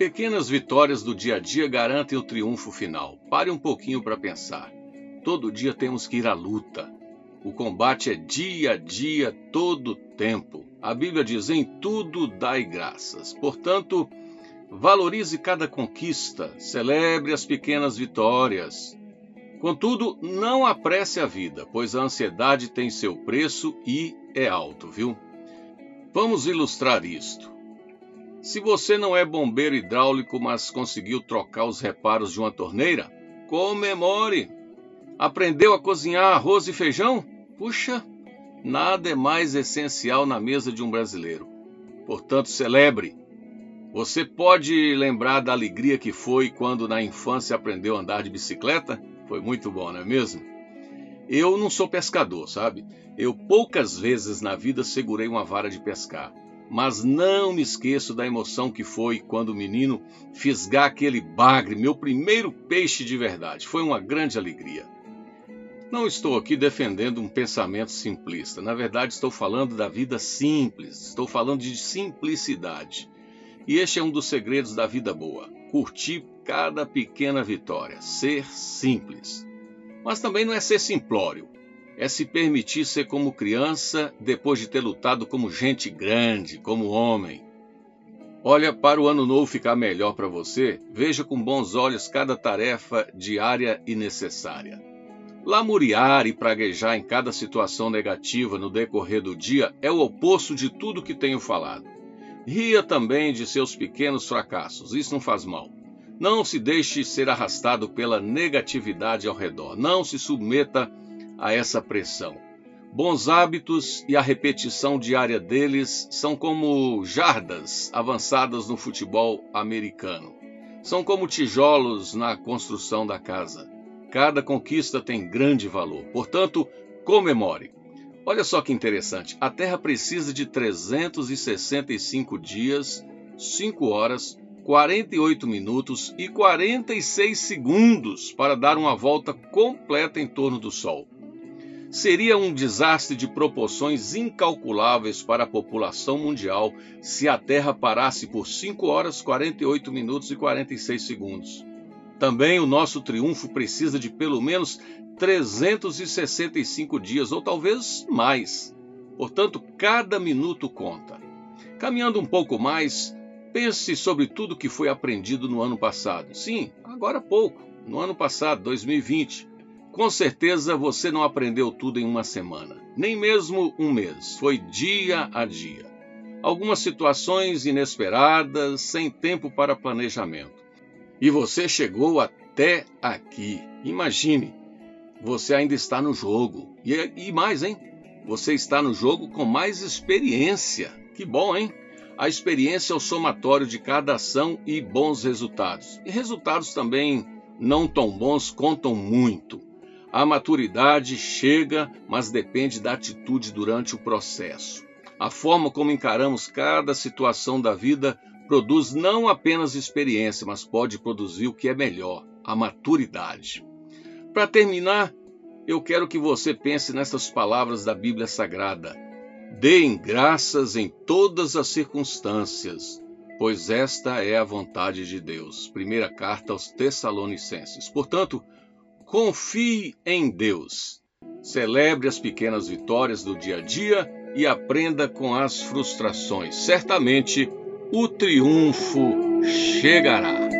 Pequenas vitórias do dia a dia garantem o triunfo final. Pare um pouquinho para pensar. Todo dia temos que ir à luta. O combate é dia a dia, todo tempo. A Bíblia diz: em tudo dai graças. Portanto, valorize cada conquista, celebre as pequenas vitórias. Contudo, não apresse a vida, pois a ansiedade tem seu preço e é alto, viu? Vamos ilustrar isto. Se você não é bombeiro hidráulico, mas conseguiu trocar os reparos de uma torneira, comemore! Aprendeu a cozinhar arroz e feijão? Puxa, nada é mais essencial na mesa de um brasileiro. Portanto, celebre. Você pode lembrar da alegria que foi quando na infância aprendeu a andar de bicicleta? Foi muito bom, não é mesmo? Eu não sou pescador, sabe? Eu poucas vezes na vida segurei uma vara de pescar mas não me esqueço da emoção que foi quando o menino fisgar aquele bagre, meu primeiro peixe de verdade. Foi uma grande alegria. Não estou aqui defendendo um pensamento simplista. Na verdade, estou falando da vida simples, estou falando de simplicidade. E este é um dos segredos da vida boa: curtir cada pequena vitória, ser simples. Mas também não é ser simplório, é se permitir ser como criança depois de ter lutado como gente grande, como homem. Olha, para o ano novo ficar melhor para você, veja com bons olhos cada tarefa diária e necessária. Lamuriar e praguejar em cada situação negativa no decorrer do dia é o oposto de tudo que tenho falado. Ria também de seus pequenos fracassos, isso não faz mal. Não se deixe ser arrastado pela negatividade ao redor. Não se submeta a essa pressão. Bons hábitos e a repetição diária deles são como jardas avançadas no futebol americano. São como tijolos na construção da casa. Cada conquista tem grande valor. Portanto, comemore. Olha só que interessante. A Terra precisa de 365 dias, 5 horas, 48 minutos e 46 segundos para dar uma volta completa em torno do Sol. Seria um desastre de proporções incalculáveis para a população mundial se a Terra parasse por 5 horas, 48 minutos e 46 segundos. Também o nosso triunfo precisa de pelo menos 365 dias, ou talvez mais. Portanto, cada minuto conta. Caminhando um pouco mais, pense sobre tudo que foi aprendido no ano passado. Sim, agora há pouco, no ano passado, 2020. Com certeza você não aprendeu tudo em uma semana, nem mesmo um mês. Foi dia a dia. Algumas situações inesperadas, sem tempo para planejamento. E você chegou até aqui. Imagine, você ainda está no jogo. E, e mais, hein? Você está no jogo com mais experiência. Que bom, hein? A experiência é o somatório de cada ação e bons resultados. E resultados também não tão bons contam muito. A maturidade chega, mas depende da atitude durante o processo. A forma como encaramos cada situação da vida produz não apenas experiência, mas pode produzir o que é melhor, a maturidade. Para terminar, eu quero que você pense nessas palavras da Bíblia Sagrada. Deem graças em todas as circunstâncias, pois esta é a vontade de Deus. Primeira carta aos Tessalonicenses. Portanto, Confie em Deus. Celebre as pequenas vitórias do dia a dia e aprenda com as frustrações. Certamente o triunfo chegará.